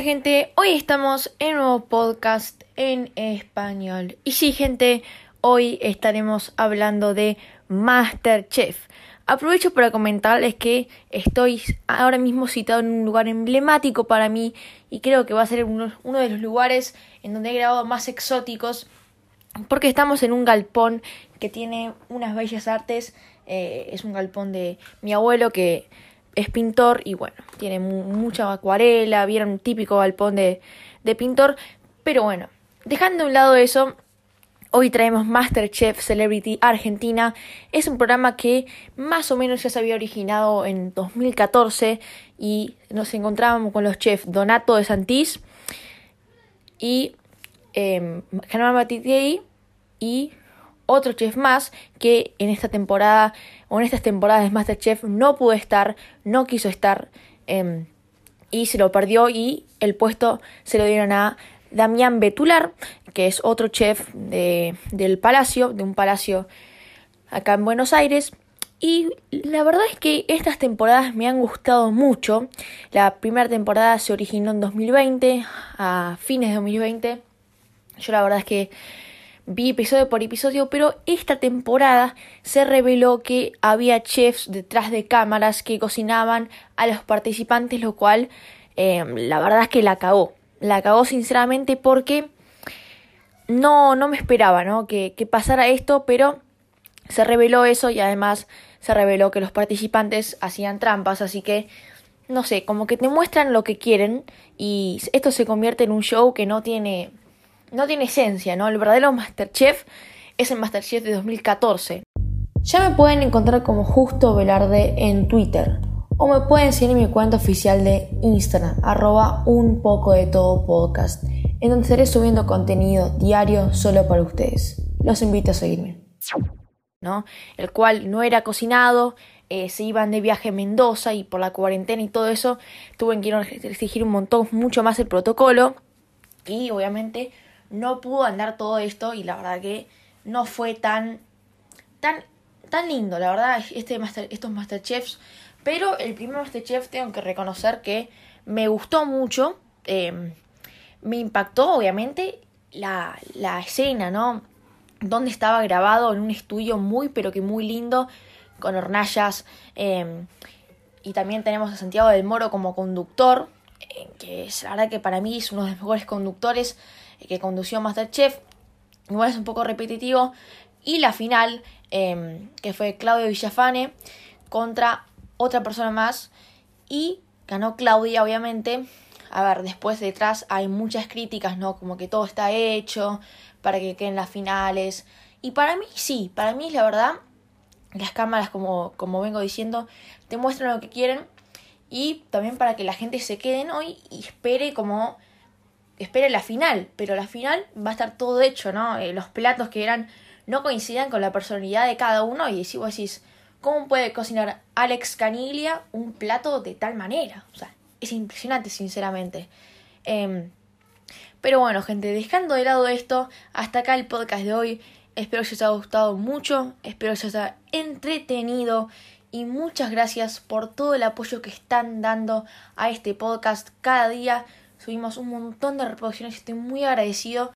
gente? Hoy estamos en un nuevo podcast en español. Y sí gente, hoy estaremos hablando de Masterchef. Aprovecho para comentarles que estoy ahora mismo citado en un lugar emblemático para mí y creo que va a ser uno, de los lugares en donde he grabado más exóticos porque estamos en un galpón que tiene unas bellas artes. Eh, es un galpón de mi abuelo que es pintor y bueno, tiene mucha acuarela, vieron un típico galpón de, de pintor. Pero bueno, dejando a un lado eso, Hoy traemos Masterchef Celebrity Argentina. Es un programa que más o menos ya se había originado en 2014 y nos encontrábamos con los chefs Donato de Santís y eh, Germán y otro chef más que en esta temporada o en estas temporadas de Masterchef no pudo estar, no quiso estar em, y se lo perdió y el puesto se lo dieron a Damián Betular, que es otro chef de, del palacio, de un palacio acá en Buenos Aires. Y la verdad es que estas temporadas me han gustado mucho. La primera temporada se originó en 2020, a fines de 2020. Yo la verdad es que vi episodio por episodio, pero esta temporada se reveló que había chefs detrás de cámaras que cocinaban a los participantes, lo cual eh, la verdad es que la cagó la cagó sinceramente porque no, no me esperaba ¿no? Que, que pasara esto, pero se reveló eso y además se reveló que los participantes hacían trampas, así que no sé, como que te muestran lo que quieren y esto se convierte en un show que no tiene no tiene esencia, ¿no? El verdadero MasterChef es el MasterChef de 2014. Ya me pueden encontrar como Justo Velarde en Twitter o me pueden seguir en mi cuenta oficial de Instagram, arroba un poco de todo podcast, en donde estaré subiendo contenido diario solo para ustedes. Los invito a seguirme. ¿No? El cual no era cocinado, eh, se iban de viaje a Mendoza y por la cuarentena y todo eso, tuve que exigir un montón, mucho más el protocolo y obviamente no pudo andar todo esto y la verdad que no fue tan, tan, tan lindo, la verdad, este master, estos Masterchefs pero el primer Masterchef tengo que reconocer que me gustó mucho. Em, me impactó, obviamente, la, la escena, ¿no? Donde estaba grabado en un estudio muy, pero que muy lindo, con hornallas. Em, y también tenemos a Santiago del Moro como conductor, que es la verdad que para mí es uno de los mejores conductores que condució Masterchef. Igual es un poco repetitivo. Y la final, em, que fue Claudio Villafane contra otra persona más y ganó Claudia, obviamente. A ver, después detrás hay muchas críticas, ¿no? Como que todo está hecho para que queden las finales. Y para mí sí, para mí la verdad, las cámaras, como, como vengo diciendo, te muestran lo que quieren. Y también para que la gente se quede hoy y espere como... Espere la final, pero la final va a estar todo hecho, ¿no? Eh, los platos que eran no coincidan con la personalidad de cada uno y si vos decís, ¿Cómo puede cocinar Alex Caniglia un plato de tal manera? O sea, es impresionante, sinceramente. Em, pero bueno, gente, dejando de lado esto, hasta acá el podcast de hoy. Espero que os haya gustado mucho, espero que os haya entretenido y muchas gracias por todo el apoyo que están dando a este podcast. Cada día subimos un montón de reproducciones y estoy muy agradecido.